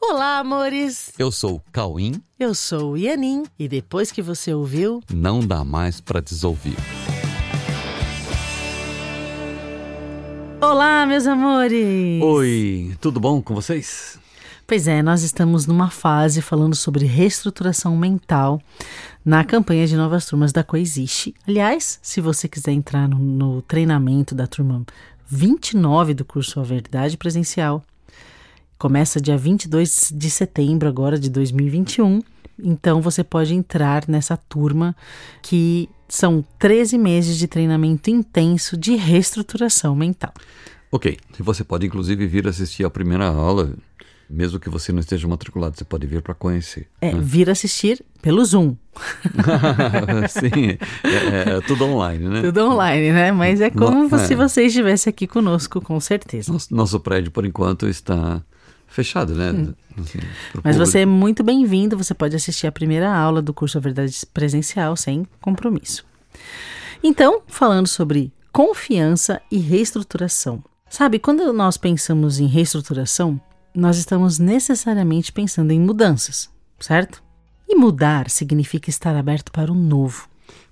Olá, amores! Eu sou o Cauim. Eu sou o Ianin e depois que você ouviu, não dá mais para desouvir. Olá, meus amores! Oi, tudo bom com vocês? Pois é, nós estamos numa fase falando sobre reestruturação mental na campanha de novas turmas da Coexiste. Aliás, se você quiser entrar no, no treinamento da turma 29 do curso A Verdade Presencial, Começa dia 22 de setembro agora de 2021. Então você pode entrar nessa turma que são 13 meses de treinamento intenso de reestruturação mental. Ok, você pode inclusive vir assistir a primeira aula, mesmo que você não esteja matriculado, você pode vir para conhecer. É, né? vir assistir pelo Zoom. Sim, é, é, tudo online, né? Tudo online, né? Mas é como no, se é. você estivesse aqui conosco, com certeza. Nosso, nosso prédio, por enquanto, está fechado, né? Hum. Assim, Mas público. você é muito bem-vindo, você pode assistir a primeira aula do curso A Verdade Presencial sem compromisso. Então, falando sobre confiança e reestruturação. Sabe, quando nós pensamos em reestruturação, nós estamos necessariamente pensando em mudanças, certo? E mudar significa estar aberto para o novo.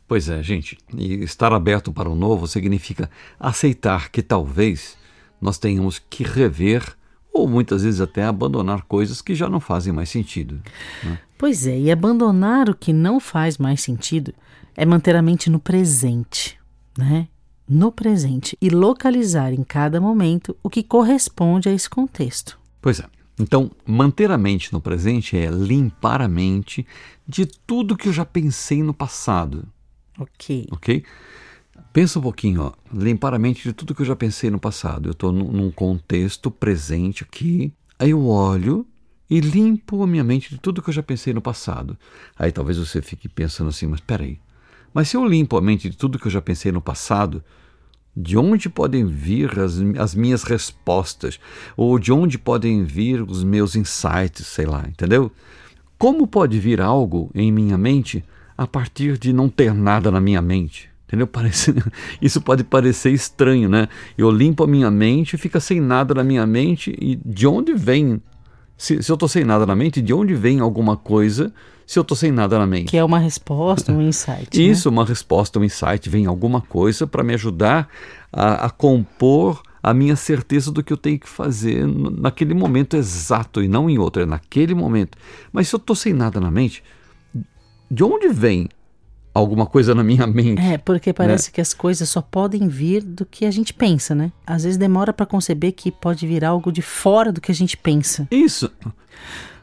Pois é, gente. E estar aberto para o novo significa aceitar que talvez nós tenhamos que rever ou muitas vezes até abandonar coisas que já não fazem mais sentido. Né? Pois é, e abandonar o que não faz mais sentido é manter a mente no presente, né? No presente e localizar em cada momento o que corresponde a esse contexto. Pois é. Então, manter a mente no presente é limpar a mente de tudo que eu já pensei no passado. Ok. Ok? Pensa um pouquinho, ó, limpar a mente de tudo que eu já pensei no passado. Eu estou num contexto presente aqui, aí eu olho e limpo a minha mente de tudo que eu já pensei no passado. Aí talvez você fique pensando assim, mas peraí, mas se eu limpo a mente de tudo que eu já pensei no passado, de onde podem vir as, as minhas respostas? Ou de onde podem vir os meus insights, sei lá, entendeu? Como pode vir algo em minha mente a partir de não ter nada na minha mente? Entendeu? Parece, isso pode parecer estranho, né? Eu limpo a minha mente, fica sem nada na minha mente, e de onde vem? Se, se eu estou sem nada na mente, de onde vem alguma coisa se eu estou sem nada na mente? Que é uma resposta, um insight. Né? Isso, né? uma resposta, um insight, vem alguma coisa para me ajudar a, a compor a minha certeza do que eu tenho que fazer naquele momento exato e não em outro, é naquele momento. Mas se eu estou sem nada na mente, de onde vem alguma coisa na minha mente. É, porque parece né? que as coisas só podem vir do que a gente pensa, né? Às vezes demora para conceber que pode vir algo de fora do que a gente pensa. Isso.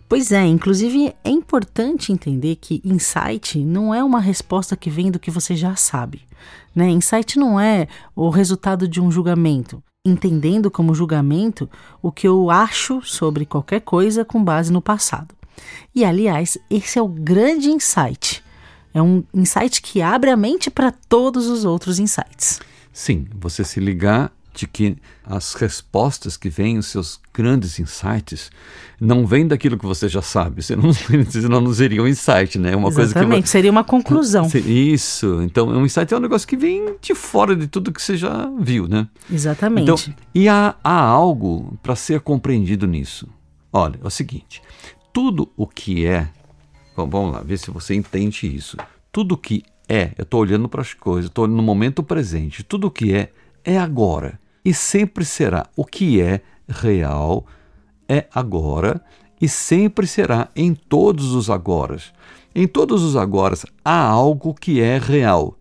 Pois é, inclusive é importante entender que insight não é uma resposta que vem do que você já sabe. Né? Insight não é o resultado de um julgamento, entendendo como julgamento o que eu acho sobre qualquer coisa com base no passado. E aliás, esse é o grande insight é um insight que abre a mente para todos os outros insights. Sim, você se ligar de que as respostas que vêm, os seus grandes insights, não vêm daquilo que você já sabe, senão, senão não seria um insight, né? Uma Exatamente, coisa que, seria uma conclusão. Isso, então um insight é um negócio que vem de fora de tudo que você já viu, né? Exatamente. Então, e há, há algo para ser compreendido nisso. Olha, é o seguinte, tudo o que é Bom, vamos lá, ver se você entende isso. Tudo que é, eu estou olhando para as coisas, estou no momento presente, tudo que é, é agora. E sempre será. O que é real é agora e sempre será em todos os agoras. Em todos os agoras há algo que é real,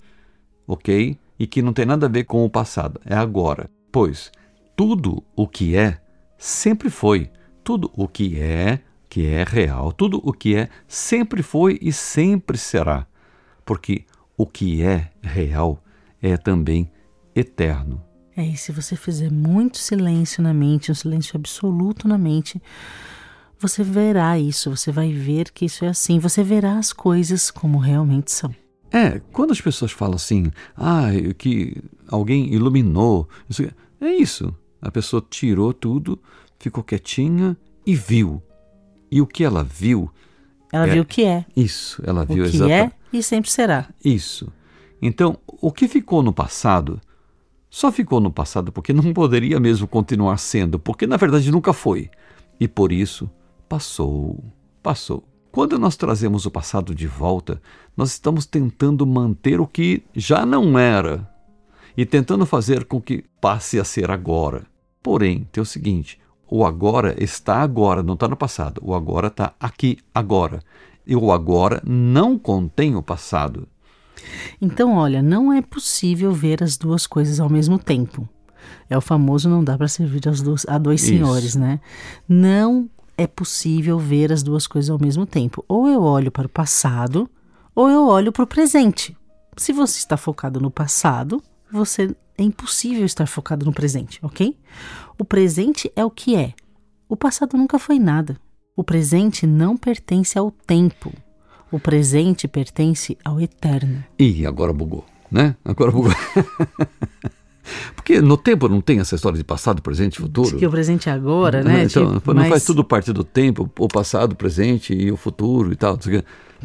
ok? E que não tem nada a ver com o passado, é agora. Pois tudo o que é sempre foi. Tudo o que é que é real. Tudo o que é sempre foi e sempre será, porque o que é real é também eterno. É, e se você fizer muito silêncio na mente, um silêncio absoluto na mente, você verá isso, você vai ver que isso é assim, você verá as coisas como realmente são. É, quando as pessoas falam assim, ah, que alguém iluminou, é isso. A pessoa tirou tudo, ficou quietinha e viu. E o que ela viu. Ela é, viu o que é. Isso, ela viu exatamente. O que é e sempre será. Isso. Então, o que ficou no passado só ficou no passado porque não poderia mesmo continuar sendo, porque na verdade nunca foi. E por isso passou, passou. Quando nós trazemos o passado de volta, nós estamos tentando manter o que já não era e tentando fazer com que passe a ser agora. Porém, tem o seguinte: o agora está agora, não está no passado. O agora está aqui agora. E o agora não contém o passado. Então, olha, não é possível ver as duas coisas ao mesmo tempo. É o famoso não dá para servir aos dois, a dois Isso. senhores, né? Não é possível ver as duas coisas ao mesmo tempo. Ou eu olho para o passado, ou eu olho para o presente. Se você está focado no passado, você é impossível estar focado no presente, ok? O presente é o que é. O passado nunca foi nada. O presente não pertence ao tempo. O presente pertence ao eterno. Ih, agora bugou, né? Agora bugou. Porque no tempo não tem essa história de passado, presente e futuro. Diz que o presente é agora, né? Então, Tipo, não mas faz tudo parte do tempo, o passado, o presente e o futuro e tal.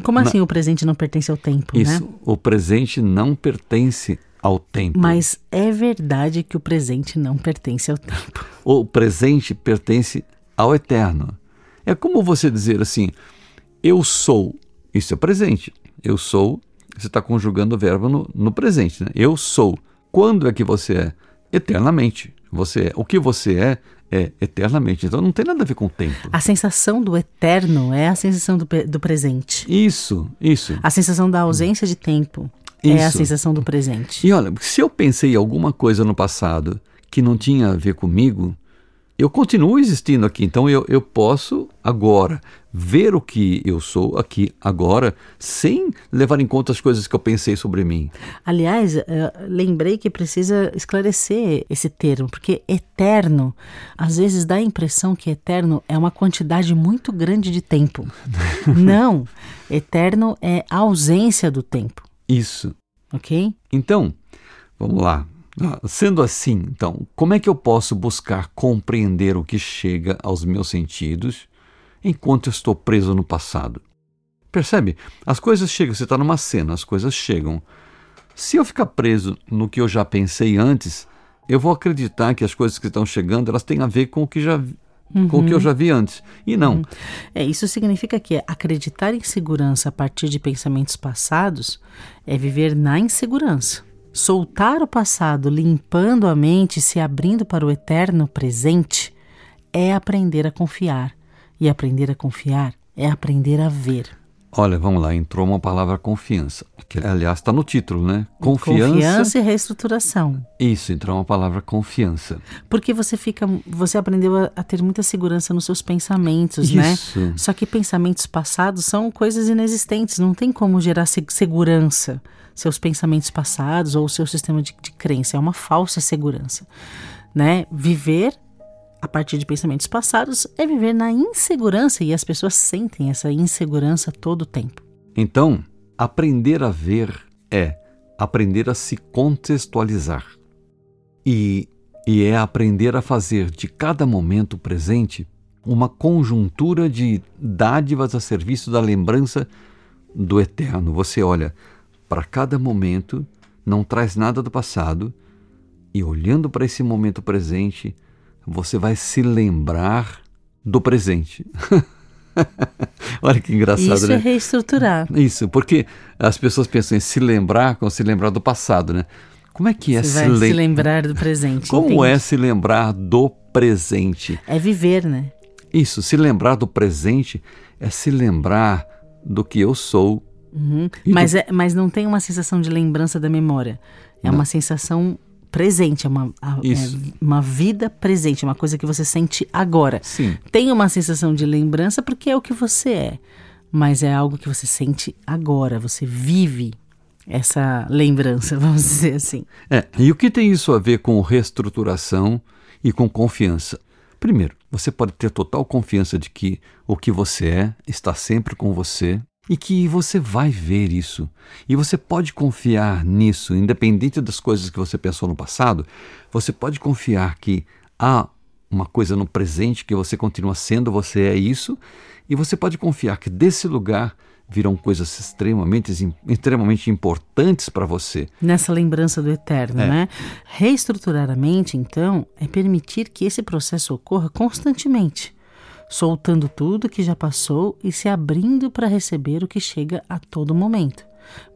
Como assim o presente não pertence ao tempo, Isso, né? o presente não pertence ao tempo. Mas é verdade que o presente não pertence ao tempo. O presente pertence ao eterno. É como você dizer assim: eu sou. Isso é presente. Eu sou. Você está conjugando o verbo no, no presente. Né? Eu sou. Quando é que você é? Eternamente. Você é. O que você é é eternamente. Então não tem nada a ver com o tempo. A sensação do eterno é a sensação do, do presente. Isso, isso. A sensação da ausência de tempo é a Isso. sensação do presente. E olha, se eu pensei alguma coisa no passado que não tinha a ver comigo, eu continuo existindo aqui. Então eu, eu posso agora ver o que eu sou aqui agora, sem levar em conta as coisas que eu pensei sobre mim. Aliás, eh, lembrei que precisa esclarecer esse termo, porque eterno, às vezes dá a impressão que eterno é uma quantidade muito grande de tempo. Não, eterno é a ausência do tempo, Isso. ok? Então, vamos lá. Ah, Sendo assim, então, como é que eu posso buscar compreender o que chega aos meus sentidos enquanto eu estou preso no passado? Percebe? As coisas chegam, você está numa cena, as coisas chegam. Se eu ficar preso no que eu já pensei antes, eu vou acreditar que as coisas que estão chegando elas têm a ver com o que, já, com o que eu já vi antes. E não. É, isso significa que acreditar em segurança a partir de pensamentos passados é viver na insegurança. Soltar o passado, limpando a mente, e se abrindo para o eterno presente, é aprender a confiar. E aprender a confiar é aprender a ver. Olha, vamos lá, entrou uma palavra confiança, que aliás está no título, né? Confiança. Confiança e reestruturação. Isso, entrou uma palavra confiança. Porque você fica, você aprendeu a, a ter muita segurança nos seus pensamentos, né? Isso. Só que pensamentos passados são coisas inexistentes, não tem como gerar se- segurança. Seus pensamentos passados ou o seu sistema de, de crença é uma falsa segurança, né? Viver a partir de pensamentos passados é viver na insegurança e as pessoas sentem essa insegurança todo o tempo. Então, aprender a ver é aprender a se contextualizar. E, e é aprender a fazer de cada momento presente uma conjuntura de dádivas a serviço da lembrança do eterno. Você olha para cada momento, não traz nada do passado, e olhando para esse momento presente, você vai se lembrar do presente. Olha que engraçado, Isso né? é reestruturar. Isso, porque as pessoas pensam em se lembrar como se lembrar do passado, né? Como é que é Você se, lem- se lembrar do presente. Como entende? é se lembrar do presente? É viver, né? Isso, se lembrar do presente é se lembrar do que eu sou. Uhum. Mas, é, mas não tem uma sensação de lembrança da memória. É uma sensação presente, é uma, é uma vida presente, uma coisa que você sente agora. Sim. Tem uma sensação de lembrança porque é o que você é, mas é algo que você sente agora, você vive essa lembrança, vamos dizer assim. É, e o que tem isso a ver com reestruturação e com confiança? Primeiro, você pode ter total confiança de que o que você é está sempre com você e que você vai ver isso. E você pode confiar nisso, independente das coisas que você pensou no passado, você pode confiar que há uma coisa no presente que você continua sendo, você é isso, e você pode confiar que desse lugar virão coisas extremamente, extremamente importantes para você. Nessa lembrança do eterno, É. né? Reestruturar a mente, então, é permitir que esse processo ocorra constantemente. Soltando tudo que já passou e se abrindo para receber o que chega a todo momento,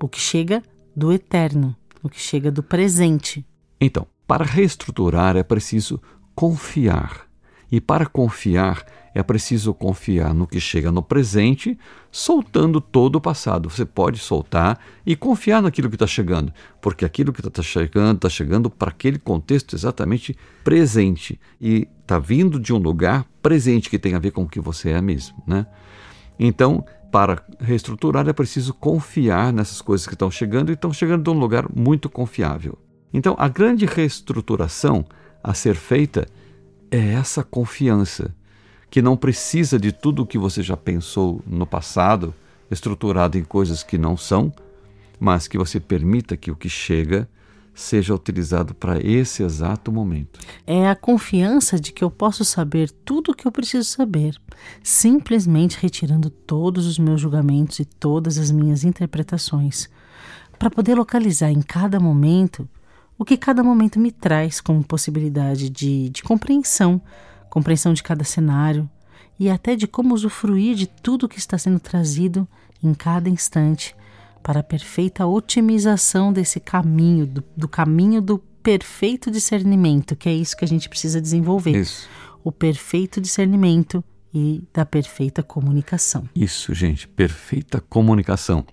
o que chega do eterno, o que chega do presente. Então, para reestruturar é preciso confiar. E para confiar é preciso confiar no que chega no presente, soltando todo o passado. Você pode soltar e confiar naquilo que está chegando, porque aquilo que está chegando está chegando para aquele contexto exatamente presente e está vindo de um lugar presente que tem a ver com o que você é mesmo, né? Então, para reestruturar é preciso confiar nessas coisas que estão chegando e estão chegando de um lugar muito confiável. Então, a grande reestruturação a ser feita é essa confiança que não precisa de tudo o que você já pensou no passado, estruturado em coisas que não são, mas que você permita que o que chega seja utilizado para esse exato momento. É a confiança de que eu posso saber tudo o que eu preciso saber, simplesmente retirando todos os meus julgamentos e todas as minhas interpretações, para poder localizar em cada momento o que cada momento me traz como possibilidade de, de compreensão compreensão de cada cenário e até de como usufruir de tudo que está sendo trazido em cada instante para a perfeita otimização desse caminho, do, do caminho do perfeito discernimento, que é isso que a gente precisa desenvolver. Isso. O perfeito discernimento e da perfeita comunicação. Isso, gente, perfeita comunicação.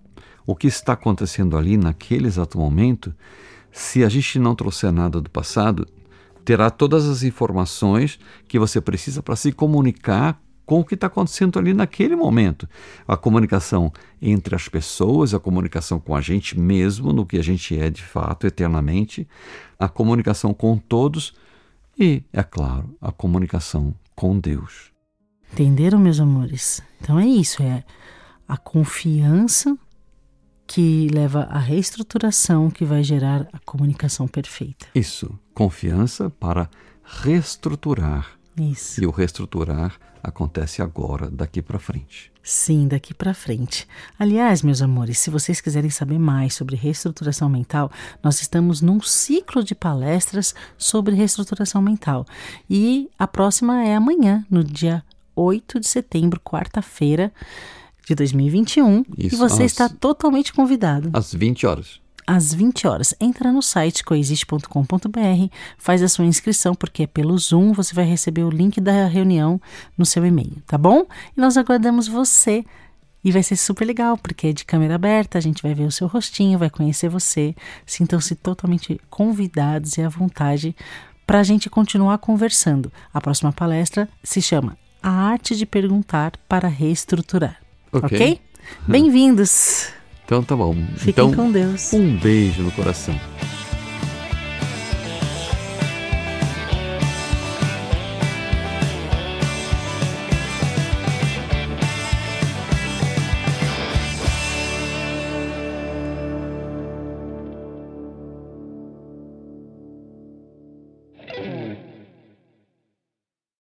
O que está acontecendo ali naquele exato momento, se a gente não trouxer nada do passado, terá todas as informações que você precisa para se comunicar com o que está acontecendo ali naquele momento. A comunicação entre as pessoas, a comunicação com a gente mesmo, no que a gente é de fato eternamente, a comunicação com todos e, é claro, a comunicação com Deus. Entenderam, meus amores? Então é isso, é a confiança que leva à reestruturação que vai gerar a comunicação perfeita. Isso, confiança para reestruturar. Isso. E o reestruturar acontece agora, daqui para frente. Sim, daqui para frente. Aliás, meus amores, se vocês quiserem saber mais sobre reestruturação mental, nós estamos num ciclo de palestras sobre reestruturação mental. E a próxima é amanhã, no dia 8 de setembro, quarta-feira de 2021 Isso, e você às, está totalmente convidado. Às 20 horas. Às 20 horas. Entra no site coexiste.com.br, faz a sua inscrição, porque é pelo Zoom, você vai receber o link da reunião no seu e-mail, tá bom? E nós aguardamos você. E vai ser super legal, porque é de câmera aberta, a gente vai ver o seu rostinho, vai conhecer você. Sintam-se totalmente convidados e à vontade para a gente continuar conversando. A próxima palestra se chama A Arte de Perguntar para Reestruturar. Ok? okay? Bem-vindos. Então tá bom. Fiquem então, com Deus. Um beijo no coração.